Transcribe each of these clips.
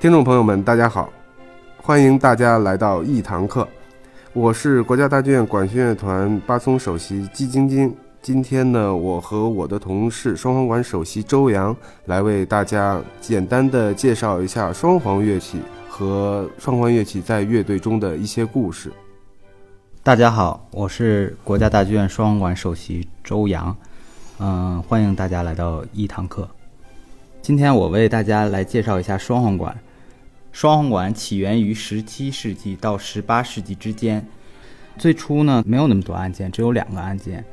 听众朋友们，大家好，欢迎大家来到一堂课。我是国家大剧院管弦乐团巴松首席季晶晶。今天呢，我和我的同事双簧管首席周洋来为大家简单的介绍一下双簧乐器和双簧乐器在乐队中的一些故事。大家好，我是国家大剧院双簧管首席周洋。嗯，欢迎大家来到一堂课。今天我为大家来介绍一下双簧管。双簧管起源于十七世纪到十八世纪之间，最初呢没有那么多按键，只有两个按键。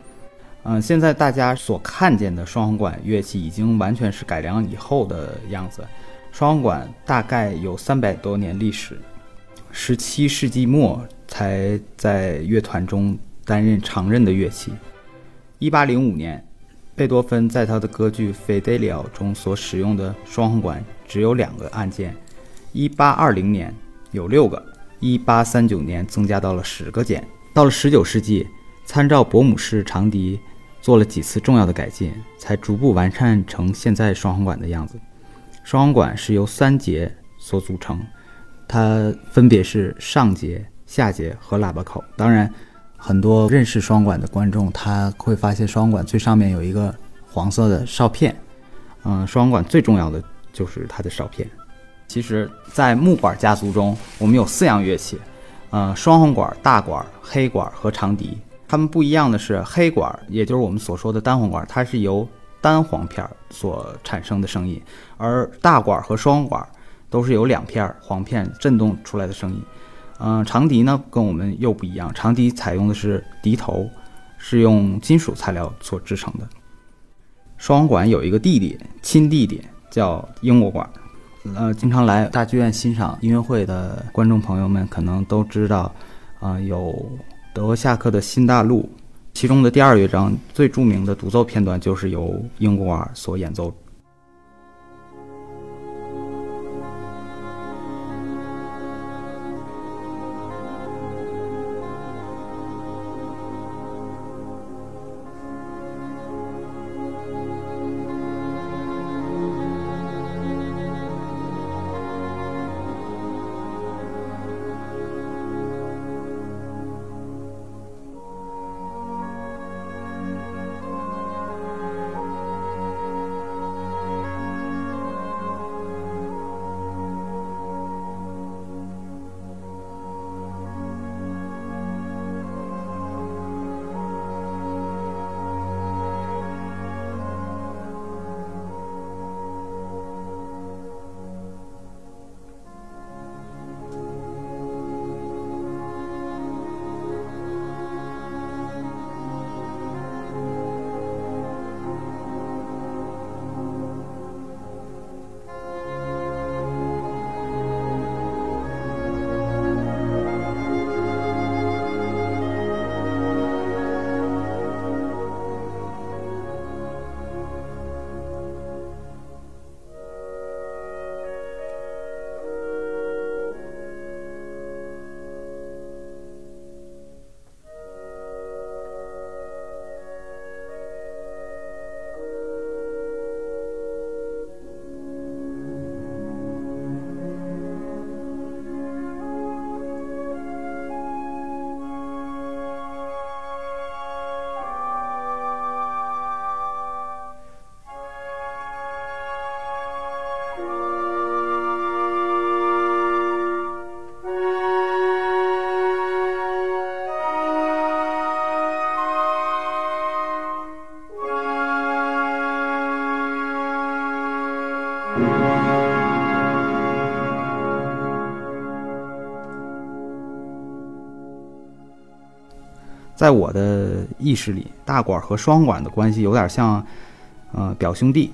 嗯，现在大家所看见的双簧管乐器已经完全是改良以后的样子。双簧管大概有三百多年历史，十七世纪末才在乐团中担任常任的乐器。一八零五年，贝多芬在他的歌剧《费德里奥》中所使用的双簧管只有两个按键。一八二零年有六个，一八三九年增加到了十个键。到了十九世纪，参照伯姆式长笛做了几次重要的改进，才逐步完善成现在双簧管的样子。双簧管是由三节所组成，它分别是上节、下节和喇叭口。当然，很多认识双管的观众他会发现双管最上面有一个黄色的哨片。嗯，双簧管最重要的就是它的哨片。其实，在木管家族中，我们有四样乐器，呃，双簧管、大管、黑管和长笛。它们不一样的是，黑管，也就是我们所说的单簧管，它是由单簧片所产生的声音；而大管和双簧管都是由两片簧片振动出来的声音。嗯，长笛呢，跟我们又不一样，长笛采用的是笛头，是用金属材料所制成的。双簧管有一个弟弟，亲弟弟叫英国管。呃，经常来大剧院欣赏音乐会的观众朋友们可能都知道，啊，有德沃夏克的新大陆，其中的第二乐章最著名的独奏片段就是由英国尔所演奏。在我的意识里，大管和双管的关系有点像，呃，表兄弟。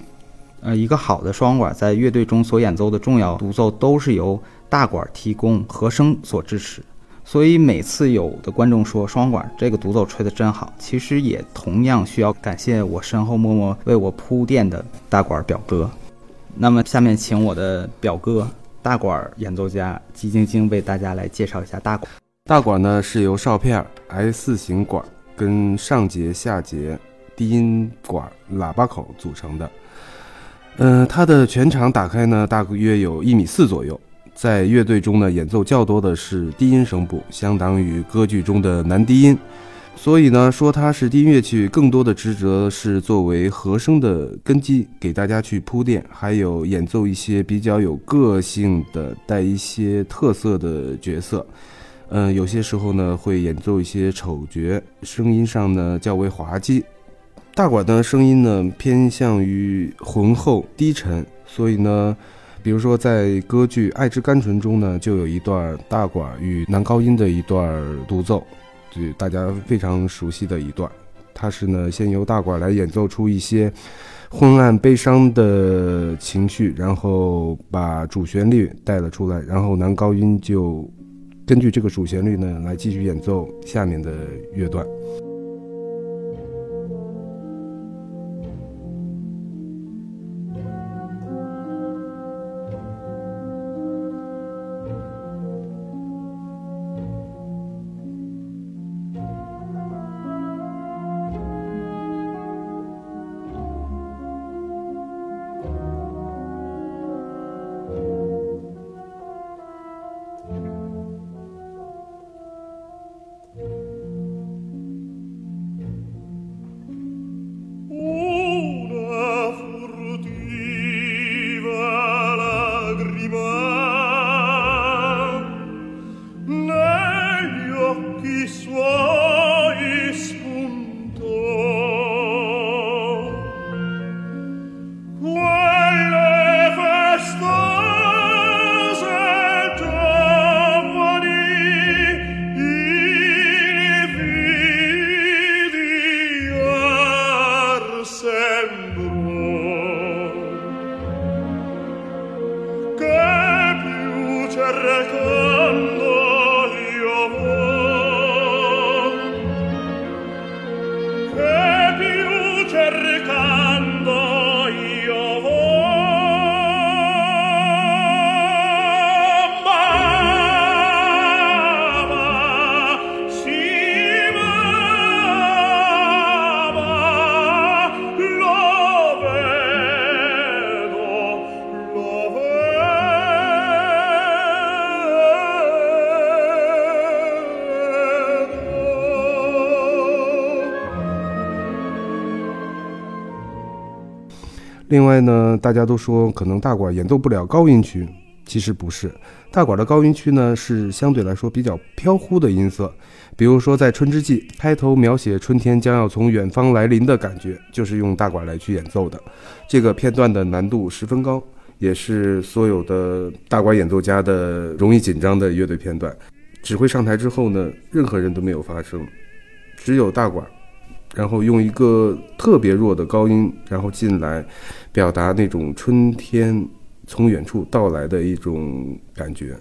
呃，一个好的双管在乐队中所演奏的重要独奏都是由大管提供和声所支持。所以每次有的观众说双管这个独奏吹得真好，其实也同样需要感谢我身后默默为我铺垫的大管表哥。那么下面请我的表哥大管演奏家季晶晶为大家来介绍一下大管。大管呢是由哨片 S 型管跟上节、下节、低音管、喇叭口组成的。嗯，它的全场打开呢，大约有一米四左右。在乐队中呢，演奏较多的是低音声部，相当于歌剧中的男低音。所以呢，说它是低音乐器，更多的职责是作为和声的根基，给大家去铺垫，还有演奏一些比较有个性的、带一些特色的角色。嗯，有些时候呢，会演奏一些丑角，声音上呢较为滑稽。大管的声音呢偏向于浑厚低沉，所以呢，比如说在歌剧《爱之甘醇》中呢，就有一段大管与男高音的一段独奏，就大家非常熟悉的一段。它是呢先由大管来演奏出一些昏暗悲伤的情绪，然后把主旋律带了出来，然后男高音就根据这个主旋律呢来继续演奏下面的乐段。另外呢，大家都说可能大管演奏不了高音区，其实不是。大管的高音区呢是相对来说比较飘忽的音色，比如说在《春之祭》开头描写春天将要从远方来临的感觉，就是用大管来去演奏的。这个片段的难度十分高，也是所有的大管演奏家的容易紧张的乐队片段。指挥上台之后呢，任何人都没有发声，只有大管。然后用一个特别弱的高音，然后进来，表达那种春天从远处到来的一种感觉。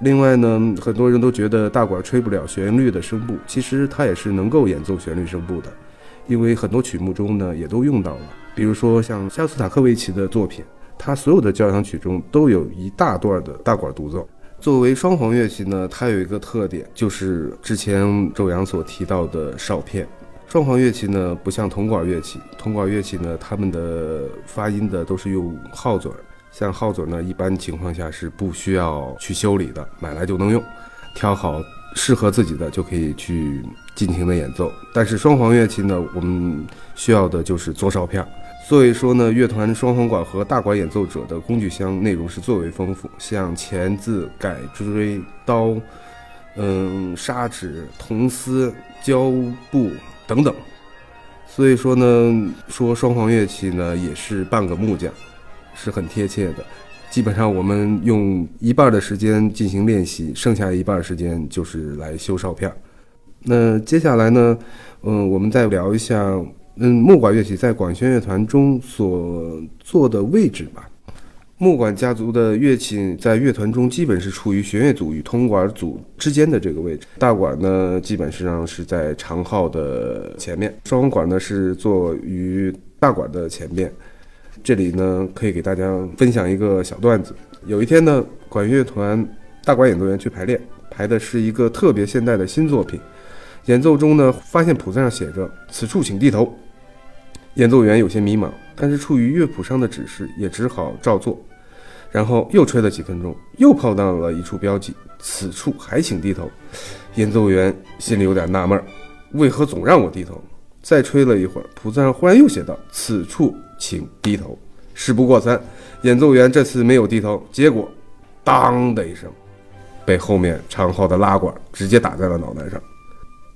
另外呢，很多人都觉得大管吹不了旋律的声部，其实它也是能够演奏旋律声部的，因为很多曲目中呢也都用到了。比如说像肖斯塔科维奇的作品，他所有的交响曲中都有一大段的大管独奏。作为双簧乐器呢，它有一个特点，就是之前周洋所提到的哨片。双簧乐器呢，不像铜管乐器，铜管乐器呢，它们的发音的都是用号嘴儿，像号嘴呢，一般情况下是不需要去修理的，买来就能用，挑好适合自己的就可以去尽情的演奏。但是双簧乐器呢，我们需要的就是做哨片。所以说呢，乐团双簧管和大管演奏者的工具箱内容是最为丰富，像钳子、改锥、刀，嗯，砂纸、铜丝、胶布等等。所以说呢，说双簧乐器呢也是半个木匠，是很贴切的。基本上我们用一半的时间进行练习，剩下一半时间就是来修哨片儿。那接下来呢，嗯，我们再聊一下。嗯，木管乐器在管弦乐团中所做的位置吧。木管家族的乐器在乐团中基本是处于弦乐组与铜管组之间的这个位置。大管呢，基本上是在长号的前面；双簧管呢是坐于大管的前面。这里呢，可以给大家分享一个小段子。有一天呢，管乐团大管演奏员去排练，排的是一个特别现代的新作品。演奏中呢，发现谱子上写着“此处请低头”。演奏员有些迷茫，但是出于乐谱上的指示，也只好照做。然后又吹了几分钟，又碰到了一处标记：“此处还请低头。”演奏员心里有点纳闷，为何总让我低头？再吹了一会儿，谱子上忽然又写道：“此处请低头。”事不过三，演奏员这次没有低头，结果“当”的一声，被后面长号的拉管直接打在了脑袋上。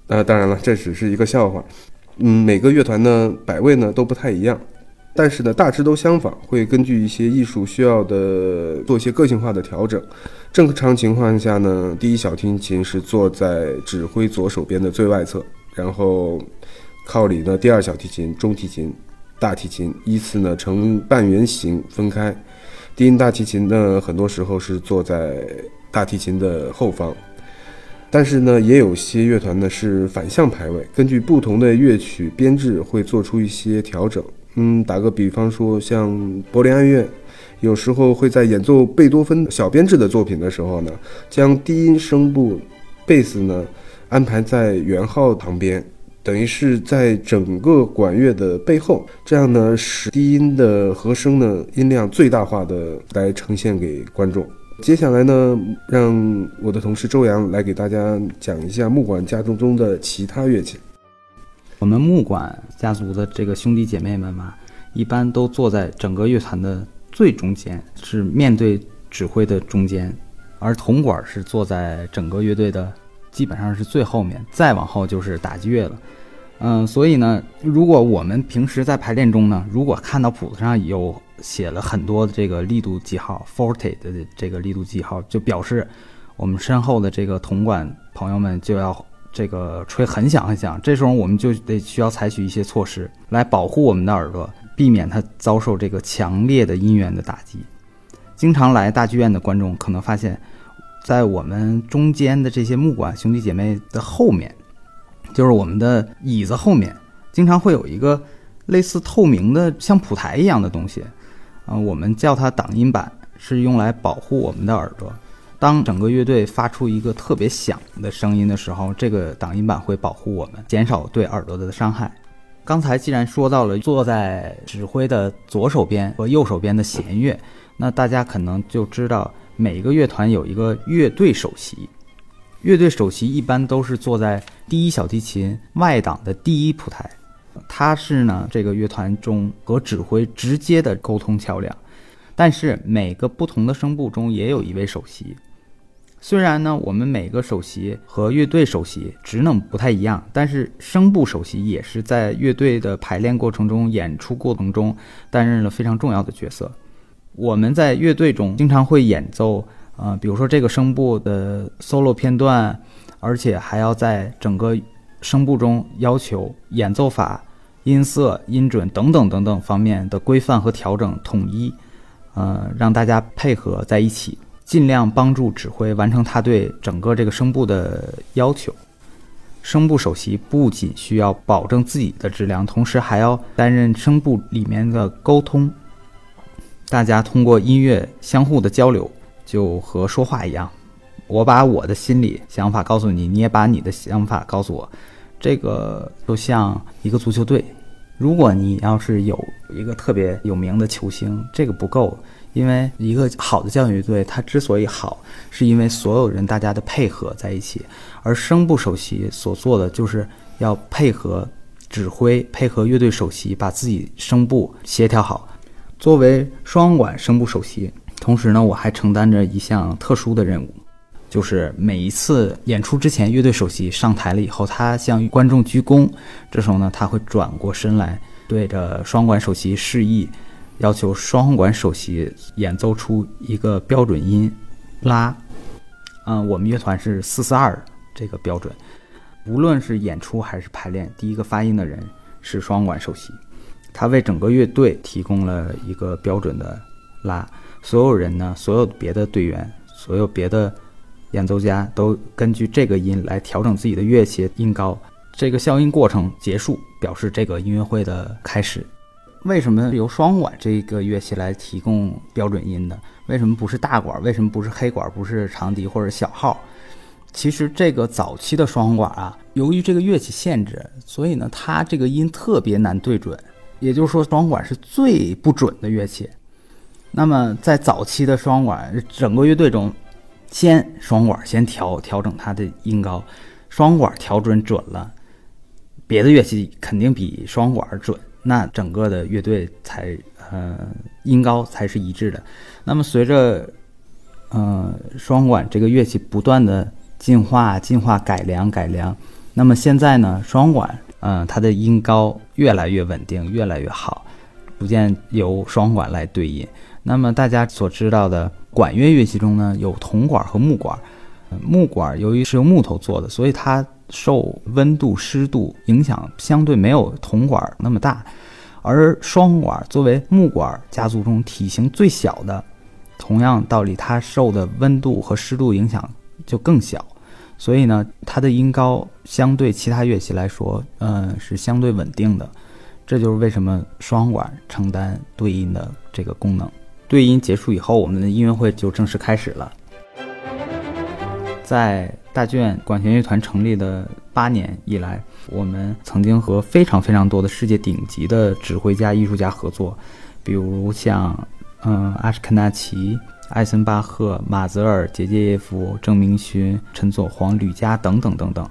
那当然了，这只是一个笑话。嗯，每个乐团呢摆位呢都不太一样，但是呢大致都相仿，会根据一些艺术需要的做一些个性化的调整。正常情况下呢，第一小提琴是坐在指挥左手边的最外侧，然后靠里呢第二小提琴、中提琴、大提琴依次呢呈半圆形分开。低音大提琴呢很多时候是坐在大提琴的后方。但是呢，也有些乐团呢是反向排位，根据不同的乐曲编制会做出一些调整。嗯，打个比方说，像柏林爱乐，有时候会在演奏贝多芬小编制的作品的时候呢，将低音声部贝斯呢安排在圆号旁边，等于是在整个管乐的背后，这样呢使低音的和声呢音量最大化的来呈现给观众。接下来呢，让我的同事周洋来给大家讲一下木管家族中的其他乐器。我们木管家族的这个兄弟姐妹们嘛，一般都坐在整个乐团的最中间，是面对指挥的中间；而铜管是坐在整个乐队的基本上是最后面，再往后就是打击乐了。嗯，所以呢，如果我们平时在排练中呢，如果看到谱子上有写了很多的这个力度记号，forte 的这个力度记号，就表示我们身后的这个铜管朋友们就要这个吹很响很响。这时候我们就得需要采取一些措施来保护我们的耳朵，避免它遭受这个强烈的音源的打击。经常来大剧院的观众可能发现，在我们中间的这些木管兄弟姐妹的后面。就是我们的椅子后面，经常会有一个类似透明的像谱台一样的东西，啊，我们叫它挡音板，是用来保护我们的耳朵。当整个乐队发出一个特别响的声音的时候，这个挡音板会保护我们，减少对耳朵的伤害。刚才既然说到了坐在指挥的左手边和右手边的弦乐，那大家可能就知道每个乐团有一个乐队首席。乐队首席一般都是坐在第一小提琴外档的第一谱台，他是呢这个乐团中和指挥直接的沟通桥梁。但是每个不同的声部中也有一位首席。虽然呢我们每个首席和乐队首席职能不太一样，但是声部首席也是在乐队的排练过程中、演出过程中担任了非常重要的角色。我们在乐队中经常会演奏。呃，比如说这个声部的 solo 片段，而且还要在整个声部中要求演奏法、音色、音准等等等等方面的规范和调整统一，呃，让大家配合在一起。尽量帮助指挥完成他对整个这个声部的要求。声部首席不仅需要保证自己的质量，同时还要担任声部里面的沟通。大家通过音乐相互的交流，就和说话一样。我把我的心里想法告诉你，你也把你的想法告诉我。这个就像一个足球队，如果你要是有一个特别有名的球星，这个不够，因为一个好的教育队，它之所以好，是因为所有人大家的配合在一起。而声部首席所做的，就是要配合指挥，配合乐队首席，把自己声部协调好。作为双管声部首席，同时呢，我还承担着一项特殊的任务，就是每一次演出之前，乐队首席上台了以后，他向观众鞠躬，这时候呢，他会转过身来，对着双管首席示意，要求双管首席演奏出一个标准音拉。嗯，我们乐团是四四二这个标准，无论是演出还是排练，第一个发音的人是双管首席。他为整个乐队提供了一个标准的拉，所有人呢，所有别的队员，所有别的演奏家都根据这个音来调整自己的乐器音高。这个消音过程结束，表示这个音乐会的开始。为什么由双管这个乐器来提供标准音呢？为什么不是大管？为什么不是黑管？不是长笛或者小号？其实这个早期的双管啊，由于这个乐器限制，所以呢，它这个音特别难对准。也就是说，双管是最不准的乐器。那么，在早期的双管整个乐队中，先双管先调调整它的音高，双管调准准了，别的乐器肯定比双管准，那整个的乐队才呃音高才是一致的。那么随着呃双管这个乐器不断的进化、进化、改良、改良，那么现在呢，双管。嗯，它的音高越来越稳定，越来越好，逐渐由双管来对音。那么大家所知道的管乐乐器中呢，有铜管和木管。木管由于是用木头做的，所以它受温度、湿度影响相对没有铜管那么大。而双管作为木管家族中体型最小的，同样道理，它受的温度和湿度影响就更小。所以呢，它的音高相对其他乐器来说，嗯，是相对稳定的。这就是为什么双管承担对音的这个功能。对音结束以后，我们的音乐会就正式开始了。在大剧院管弦乐团成立的八年以来，我们曾经和非常非常多的世界顶级的指挥家、艺术家合作，比如像，嗯，阿什肯纳奇。艾森巴赫、马泽尔、杰杰耶夫、郑明勋、陈佐黄、吕嘉等等等等，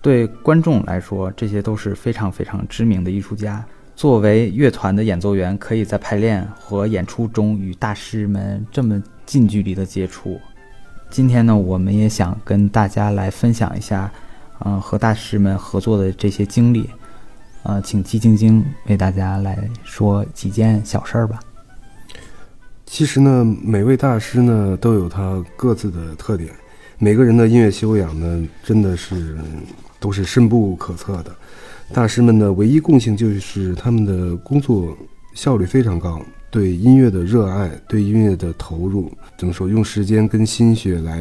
对观众来说，这些都是非常非常知名的艺术家。作为乐团的演奏员，可以在排练和演出中与大师们这么近距离的接触。今天呢，我们也想跟大家来分享一下，嗯，和大师们合作的这些经历。呃，请季晶晶为大家来说几件小事儿吧。其实呢，每位大师呢都有他各自的特点，每个人的音乐修养呢真的是都是深不可测的。大师们的唯一共性就是他们的工作效率非常高，对音乐的热爱，对音乐的投入，怎么说？用时间跟心血来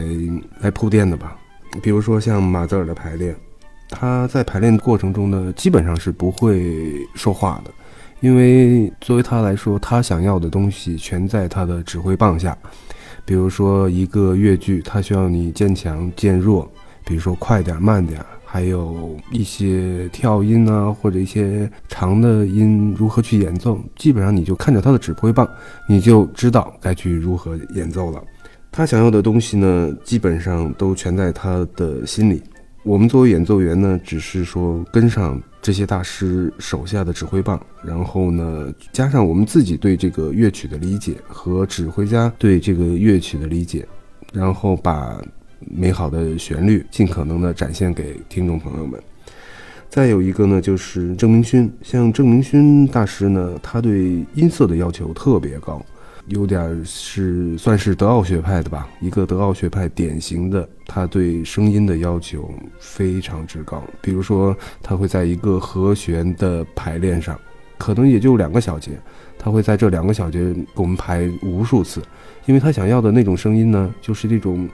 来铺垫的吧。比如说像马泽尔的排练，他在排练过程中呢，基本上是不会说话的。因为作为他来说，他想要的东西全在他的指挥棒下。比如说一个乐句，他需要你渐强渐弱，比如说快点慢点，还有一些跳音啊，或者一些长的音如何去演奏，基本上你就看着他的指挥棒，你就知道该去如何演奏了。他想要的东西呢，基本上都全在他的心里。我们作为演奏员呢，只是说跟上。这些大师手下的指挥棒，然后呢，加上我们自己对这个乐曲的理解和指挥家对这个乐曲的理解，然后把美好的旋律尽可能的展现给听众朋友们。再有一个呢，就是郑明勋，像郑明勋大师呢，他对音色的要求特别高。有点是算是德奥学派的吧，一个德奥学派典型的，他对声音的要求非常之高。比如说，他会在一个和弦的排练上，可能也就两个小节，他会在这两个小节给我们排无数次，因为他想要的那种声音呢，就是这种，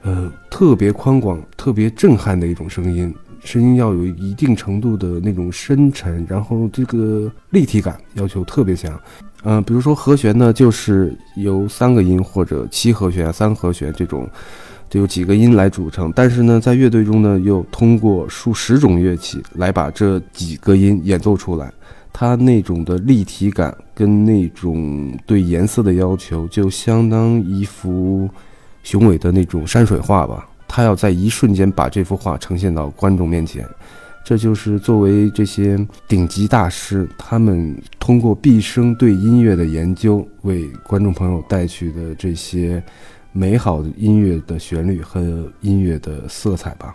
呃，特别宽广、特别震撼的一种声音，声音要有一定程度的那种深沉，然后这个立体感要求特别强。嗯，比如说和弦呢，就是由三个音或者七和弦、三和弦这种，就有几个音来组成。但是呢，在乐队中呢，又通过数十种乐器来把这几个音演奏出来。它那种的立体感跟那种对颜色的要求，就相当一幅雄伟的那种山水画吧。他要在一瞬间把这幅画呈现到观众面前。这就是作为这些顶级大师，他们通过毕生对音乐的研究，为观众朋友带去的这些美好的音乐的旋律和音乐的色彩吧。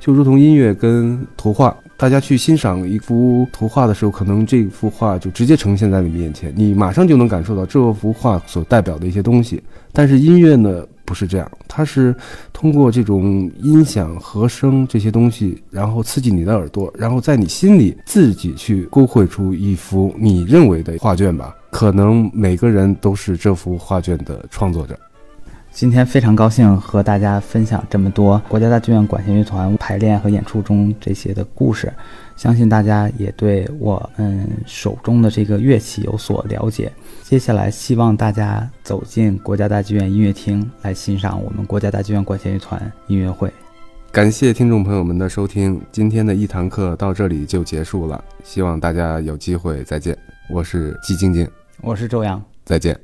就如同音乐跟图画，大家去欣赏一幅图画的时候，可能这幅画就直接呈现在你面前，你马上就能感受到这幅画所代表的一些东西。但是音乐呢？不是这样，它是通过这种音响、和声这些东西，然后刺激你的耳朵，然后在你心里自己去勾绘出一幅你认为的画卷吧。可能每个人都是这幅画卷的创作者。今天非常高兴和大家分享这么多国家大剧院管弦乐团排练和演出中这些的故事，相信大家也对我们手中的这个乐器有所了解。接下来，希望大家走进国家大剧院音乐厅来欣赏我们国家大剧院管弦乐团音乐会。感谢听众朋友们的收听，今天的一堂课到这里就结束了，希望大家有机会再见。我是季晶晶，我是周洋，再见。